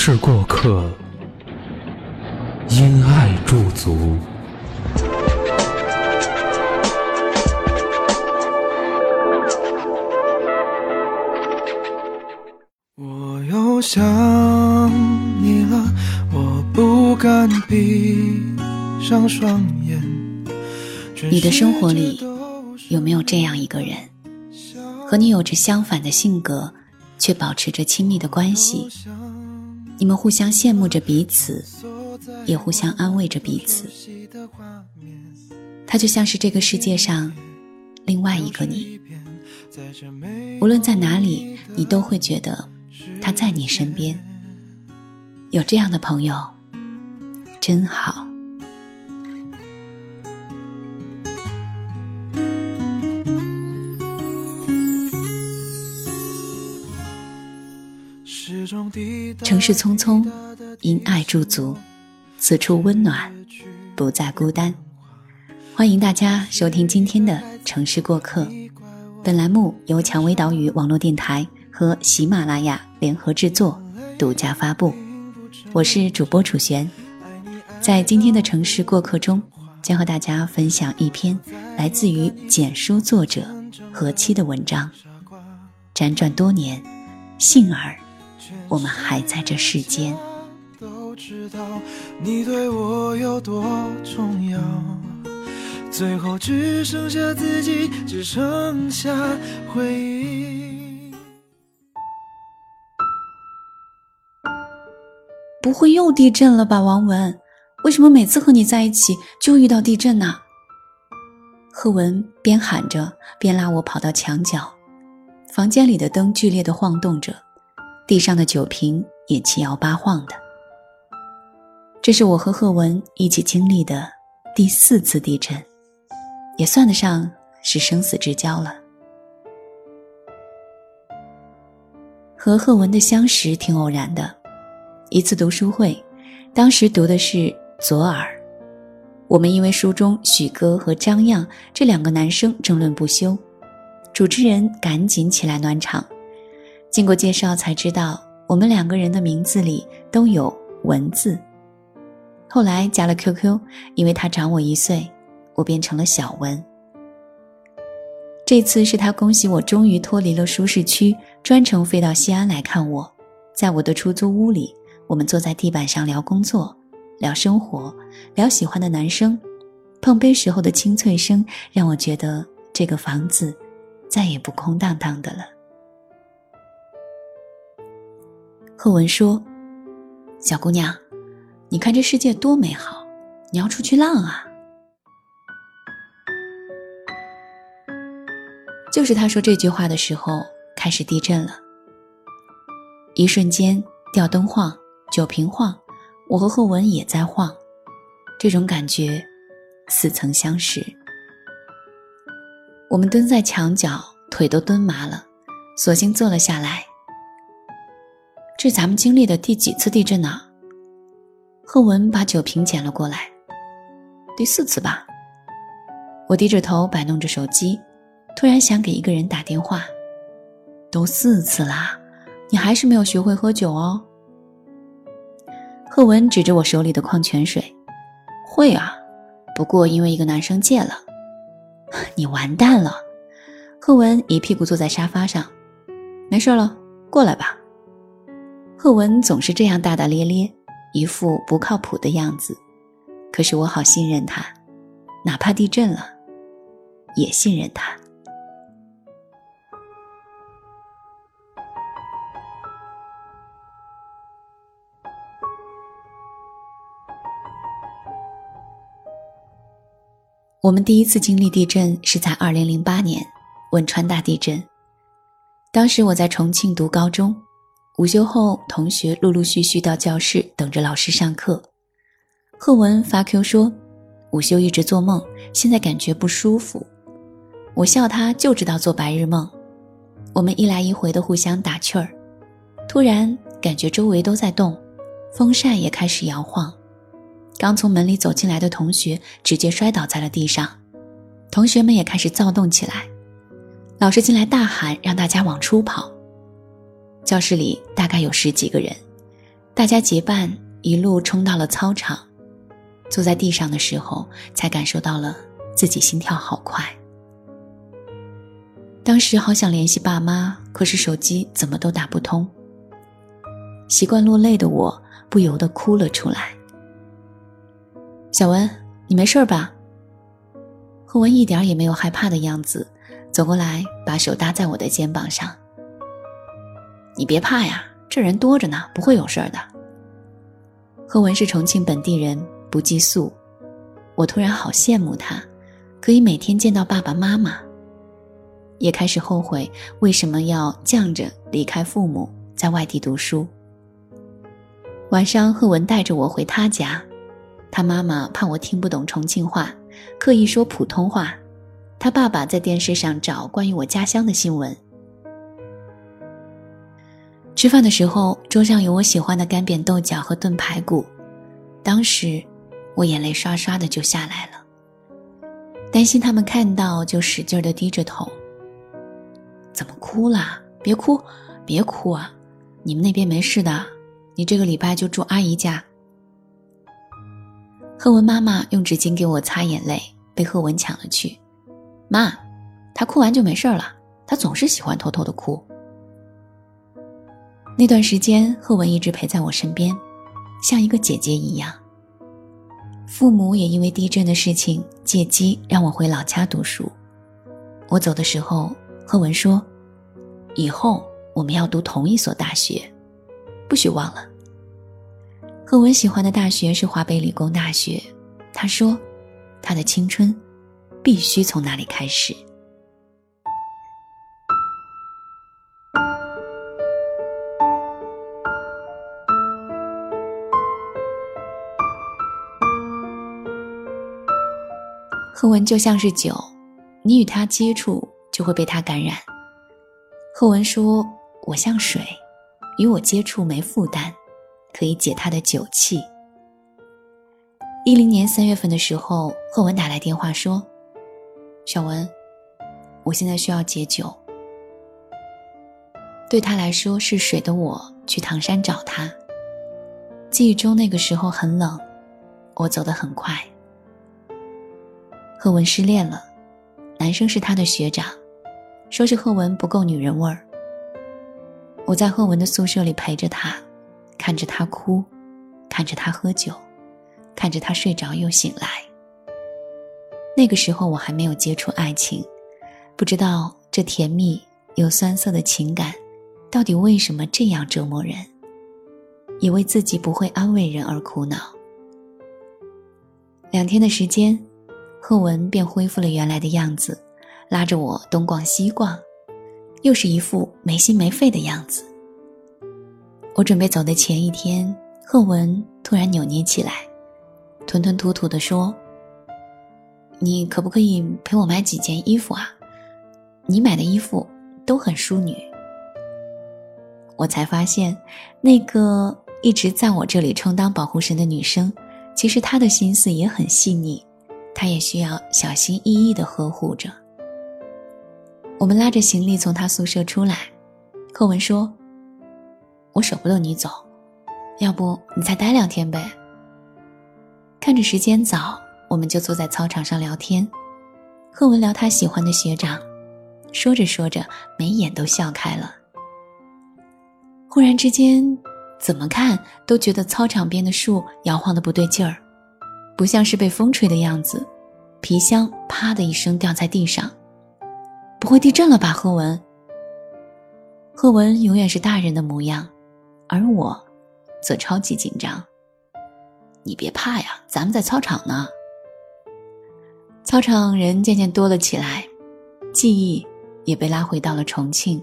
城市过客，因爱驻足。我又想你了，我不敢闭上双眼。你的生活里有没有这样一个人，和你有着相反的性格，却保持着亲密的关系？你们互相羡慕着彼此，也互相安慰着彼此。他就像是这个世界上另外一个你，无论在哪里，你都会觉得他在你身边。有这样的朋友，真好。城市匆匆，因爱驻足，此处温暖，不再孤单。欢迎大家收听今天的《城市过客》，本栏目由蔷薇岛屿网络电台和喜马拉雅联合制作，独家发布。我是主播楚璇，在今天的《城市过客》中，将和大家分享一篇来自于简书作者何七的文章。辗转多年，幸而。我们还在这世间。都知道你对我有多重要，最后只剩下自己，只剩下回忆。不会又地震了吧，王文？为什么每次和你在一起就遇到地震呢？贺文边喊着边拉我跑到墙角，房间里的灯剧烈的晃动着。地上的酒瓶也七摇八晃的。这是我和贺文一起经历的第四次地震，也算得上是生死之交了。和贺文的相识挺偶然的，一次读书会，当时读的是《左耳》，我们因为书中许哥和张漾这两个男生争论不休，主持人赶紧起来暖场。经过介绍才知道，我们两个人的名字里都有“文”字。后来加了 QQ，因为他长我一岁，我变成了小文。这次是他恭喜我终于脱离了舒适区，专程飞到西安来看我。在我的出租屋里，我们坐在地板上聊工作、聊生活、聊喜欢的男生，碰杯时候的清脆声让我觉得这个房子再也不空荡荡的了。贺文说：“小姑娘，你看这世界多美好，你要出去浪啊！”就是他说这句话的时候，开始地震了。一瞬间，吊灯晃，酒瓶晃，我和贺文也在晃，这种感觉似曾相识。我们蹲在墙角，腿都蹲麻了，索性坐了下来。这是咱们经历的第几次地震呢？贺文把酒瓶捡了过来，第四次吧。我低着头摆弄着手机，突然想给一个人打电话。都四次啦，你还是没有学会喝酒哦。贺文指着我手里的矿泉水，会啊，不过因为一个男生借了。你完蛋了。贺文一屁股坐在沙发上，没事了，过来吧。贺文总是这样大大咧咧，一副不靠谱的样子。可是我好信任他，哪怕地震了，也信任他。我们第一次经历地震是在二零零八年汶川大地震，当时我在重庆读高中，午休后同学陆陆续续到教室等着老师上课。贺文发 Q 说，午休一直做梦，现在感觉不舒服。我笑他就知道做白日梦。我们一来一回的互相打趣儿，突然感觉周围都在动，风扇也开始摇晃。刚从门里走进来的同学直接摔倒在了地上，同学们也开始躁动起来。老师进来大喊让大家往出跑。教室里大概有十几个人，大家结伴一路冲到了操场。坐在地上的时候，才感受到了自己心跳好快。当时好想联系爸妈，可是手机怎么都打不通。习惯落泪的我不由得哭了出来。小文，你没事吧？贺文一点也没有害怕的样子，走过来把手搭在我的肩膀上。你别怕呀，这人多着呢，不会有事儿的。贺文是重庆本地人，不寄宿。我突然好羡慕他，可以每天见到爸爸妈妈。也开始后悔为什么要犟着离开父母，在外地读书。晚上，贺文带着我回他家。他妈妈怕我听不懂重庆话，刻意说普通话。他爸爸在电视上找关于我家乡的新闻。吃饭的时候，桌上有我喜欢的干煸豆角和炖排骨。当时，我眼泪刷刷的就下来了。担心他们看到，就使劲的低着头。怎么哭啦？别哭，别哭啊！你们那边没事的，你这个礼拜就住阿姨家。贺文妈妈用纸巾给我擦眼泪，被贺文抢了去。妈，他哭完就没事了，他总是喜欢偷偷的哭。那段时间，贺文一直陪在我身边，像一个姐姐一样。父母也因为地震的事情借机让我回老家读书。我走的时候，贺文说：“以后我们要读同一所大学，不许忘了。”贺文喜欢的大学是华北理工大学，他说，他的青春必须从那里开始。贺文就像是酒，你与他接触就会被他感染。贺文说：“我像水，与我接触没负担。”可以解他的酒气。一零年三月份的时候，贺文打来电话说：“小文，我现在需要解酒。”对他来说是水的我去唐山找他。记忆中那个时候很冷，我走得很快。贺文失恋了，男生是他的学长，说是贺文不够女人味儿。我在贺文的宿舍里陪着他。看着他哭，看着他喝酒，看着他睡着又醒来。那个时候我还没有接触爱情，不知道这甜蜜又酸涩的情感，到底为什么这样折磨人，也为自己不会安慰人而苦恼。两天的时间，贺文便恢复了原来的样子，拉着我东逛西逛，又是一副没心没肺的样子。我准备走的前一天，贺文突然扭捏起来，吞吞吐吐地说：“你可不可以陪我买几件衣服啊？你买的衣服都很淑女。”我才发现，那个一直在我这里充当保护神的女生，其实她的心思也很细腻，他也需要小心翼翼地呵护着。我们拉着行李从他宿舍出来，贺文说。我舍不得你走，要不你再待两天呗。看着时间早，我们就坐在操场上聊天。贺文聊他喜欢的学长，说着说着，眉眼都笑开了。忽然之间，怎么看都觉得操场边的树摇晃的不对劲儿，不像是被风吹的样子。皮箱啪的一声掉在地上，不会地震了吧？贺文。贺文永远是大人的模样。而我，则超级紧张。你别怕呀，咱们在操场呢。操场人渐渐多了起来，记忆也被拉回到了重庆。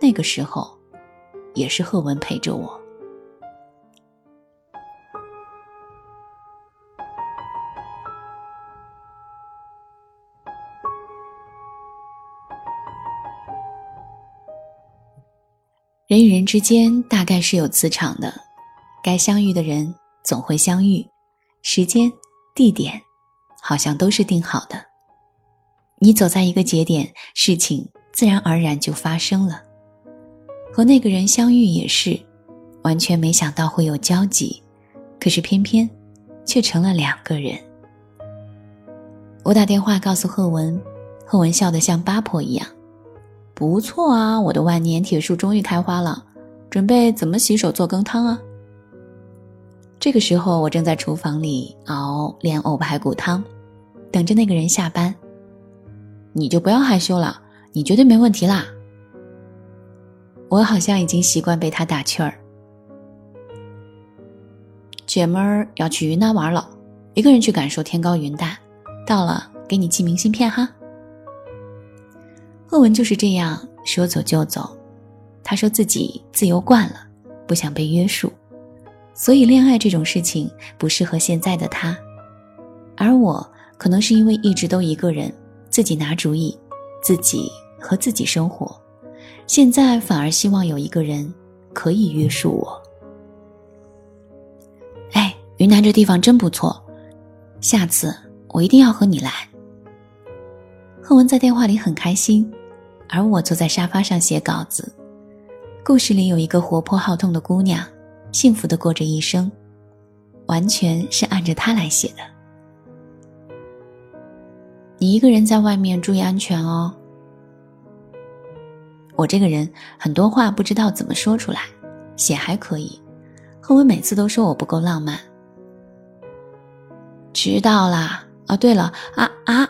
那个时候，也是贺文陪着我。人与人之间大概是有磁场的，该相遇的人总会相遇，时间、地点好像都是定好的。你走在一个节点，事情自然而然就发生了。和那个人相遇也是，完全没想到会有交集，可是偏偏却成了两个人。我打电话告诉贺文，贺文笑得像八婆一样。不错啊，我的万年铁树终于开花了，准备怎么洗手做羹汤啊？这个时候，我正在厨房里熬莲藕排骨汤，等着那个人下班。你就不要害羞了，你绝对没问题啦。我好像已经习惯被他打趣儿。姐们儿要去云南玩了，一个人去感受天高云淡，到了给你寄明信片哈。贺文就是这样说走就走，他说自己自由惯了，不想被约束，所以恋爱这种事情不适合现在的他。而我可能是因为一直都一个人，自己拿主意，自己和自己生活，现在反而希望有一个人可以约束我。哎，云南这地方真不错，下次我一定要和你来。贺文在电话里很开心。而我坐在沙发上写稿子。故事里有一个活泼好动的姑娘，幸福的过着一生，完全是按着她来写的。你一个人在外面注意安全哦。我这个人很多话不知道怎么说出来，写还可以。贺文每次都说我不够浪漫。知道啦。哦，对了，啊啊。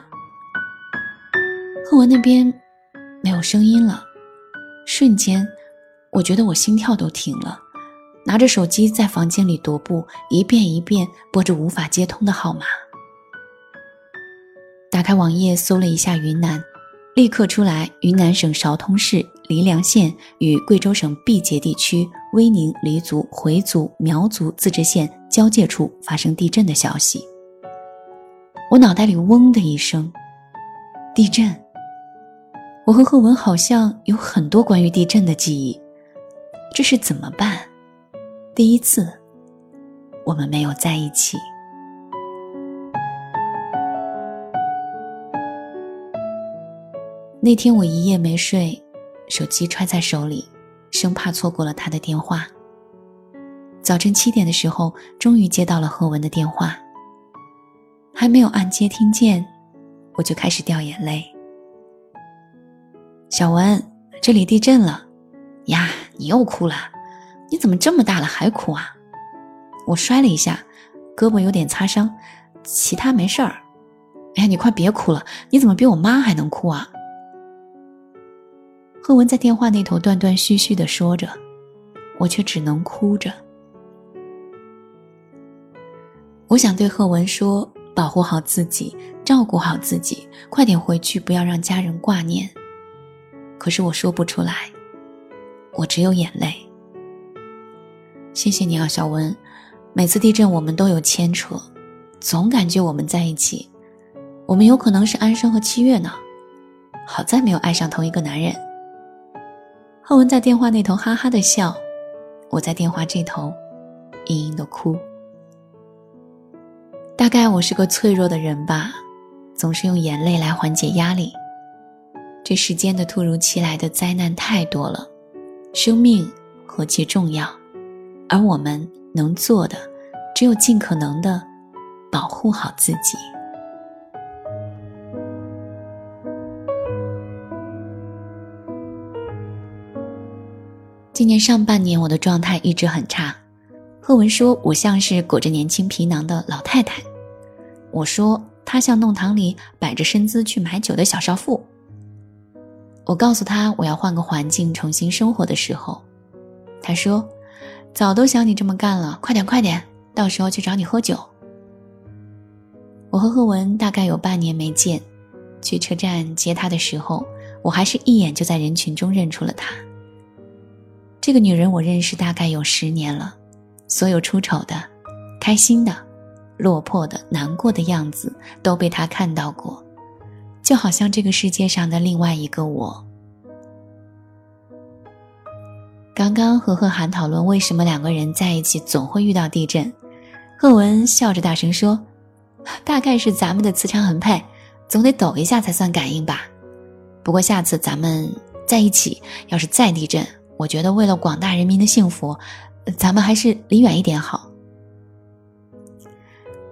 贺文那边。没有声音了，瞬间，我觉得我心跳都停了。拿着手机在房间里踱步，一遍一遍拨着无法接通的号码。打开网页搜了一下云南，立刻出来云南省韶通市黎良县与贵州省毕节地区威宁黎族回族苗族自治县交界处发生地震的消息。我脑袋里嗡的一声，地震。我和贺文好像有很多关于地震的记忆，这是怎么办？第一次，我们没有在一起。那天我一夜没睡，手机揣在手里，生怕错过了他的电话。早晨七点的时候，终于接到了贺文的电话，还没有按接听键，我就开始掉眼泪。小文，这里地震了，呀，你又哭了？你怎么这么大了还哭啊？我摔了一下，胳膊有点擦伤，其他没事儿。哎呀，你快别哭了，你怎么比我妈还能哭啊？贺文在电话那头断断续续的说着，我却只能哭着。我想对贺文说，保护好自己，照顾好自己，快点回去，不要让家人挂念。可是我说不出来，我只有眼泪。谢谢你啊，小文。每次地震我们都有牵扯，总感觉我们在一起，我们有可能是安生和七月呢。好在没有爱上同一个男人。浩文在电话那头哈哈的笑，我在电话这头嘤嘤的哭。大概我是个脆弱的人吧，总是用眼泪来缓解压力。这世间的突如其来的灾难太多了，生命何其重要，而我们能做的，只有尽可能的保护好自己。今年上半年我的状态一直很差，贺文说我像是裹着年轻皮囊的老太太，我说他像弄堂里摆着身姿去买酒的小少妇。我告诉他我要换个环境重新生活的时候，他说：“早都想你这么干了，快点快点，到时候去找你喝酒。”我和贺文大概有半年没见，去车站接他的时候，我还是一眼就在人群中认出了他，这个女人我认识大概有十年了，所有出丑的、开心的、落魄的、难过的样子都被她看到过，就好像这个世界上的另外一个我。刚刚和贺涵讨论为什么两个人在一起总会遇到地震，贺文笑着大声说：“大概是咱们的磁场很配，总得抖一下才算感应吧。不过下次咱们在一起，要是再地震，我觉得为了广大人民的幸福，咱们还是离远一点好。”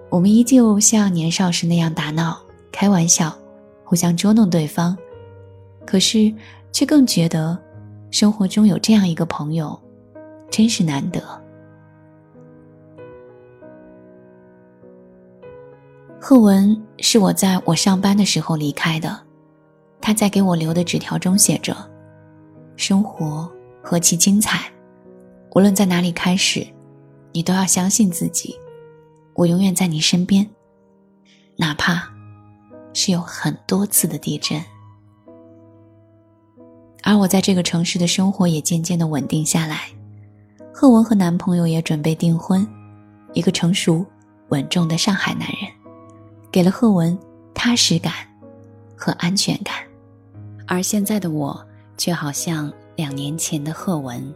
我们依旧像年少时那样打闹、开玩笑，互相捉弄对方，可是却更觉得。生活中有这样一个朋友，真是难得。贺文是我在我上班的时候离开的，他在给我留的纸条中写着：“生活何其精彩，无论在哪里开始，你都要相信自己。我永远在你身边，哪怕是有很多次的地震。”而我在这个城市的生活也渐渐的稳定下来，贺文和男朋友也准备订婚，一个成熟稳重的上海男人，给了贺文踏实感和安全感，而现在的我却好像两年前的贺文。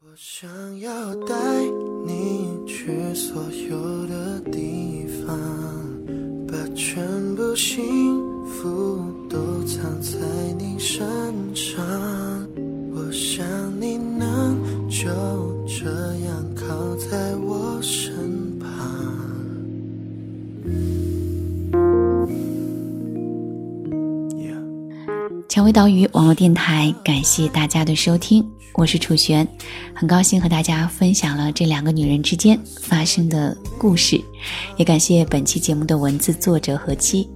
我想要带你去所有的地方，把全部幸福都藏在你身上。我想你能就这样靠在我身蔷薇岛屿网络电台，感谢大家的收听，我是楚璇，很高兴和大家分享了这两个女人之间发生的故事，也感谢本期节目的文字作者何七。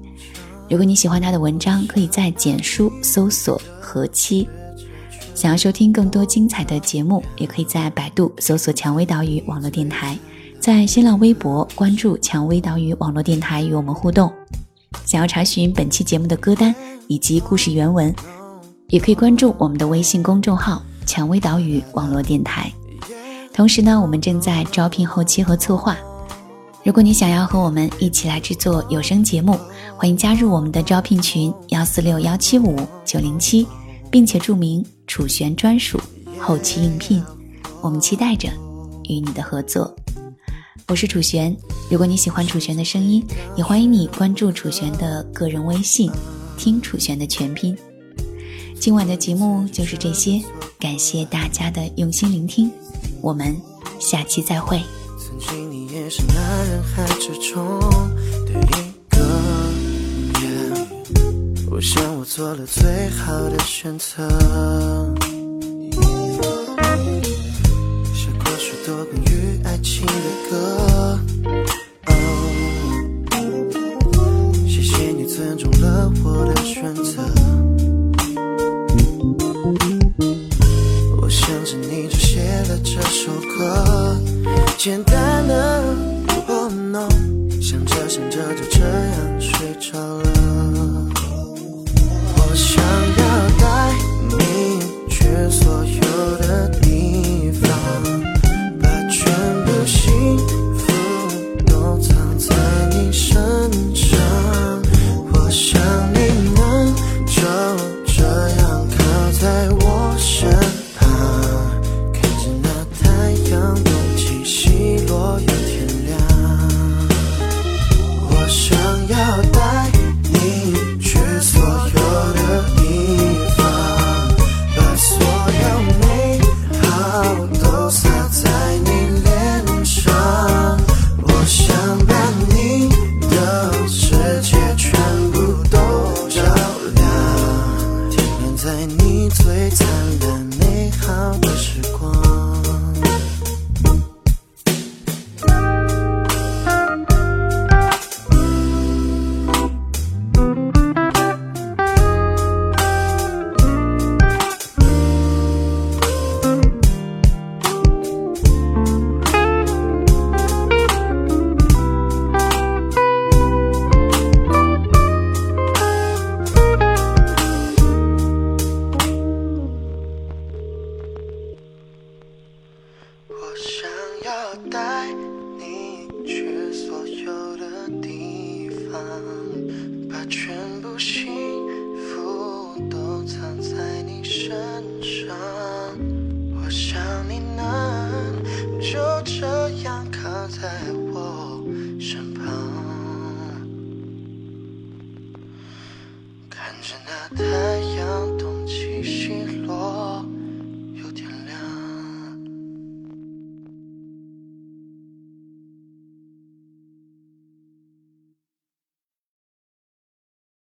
如果你喜欢他的文章，可以在简书搜索“何七”。想要收听更多精彩的节目，也可以在百度搜索“蔷薇岛屿网络电台”，在新浪微博关注“蔷薇岛屿网络电台”与我们互动。想要查询本期节目的歌单以及故事原文，也可以关注我们的微信公众号“蔷薇岛屿网络电台”。同时呢，我们正在招聘后期和策划。如果你想要和我们一起来制作有声节目，欢迎加入我们的招聘群幺四六幺七五九零七，并且注明“楚璇专属后期应聘”，我们期待着与你的合作。我是楚璇，如果你喜欢楚璇的声音，也欢迎你关注楚璇的个人微信，听楚璇的全拼。今晚的节目就是这些，感谢大家的用心聆听，我们下期再会。曾经你也是那人海之中的一个。我想我做了最好的选择，我想要带你去所有的地方把全部幸福都藏在你身上。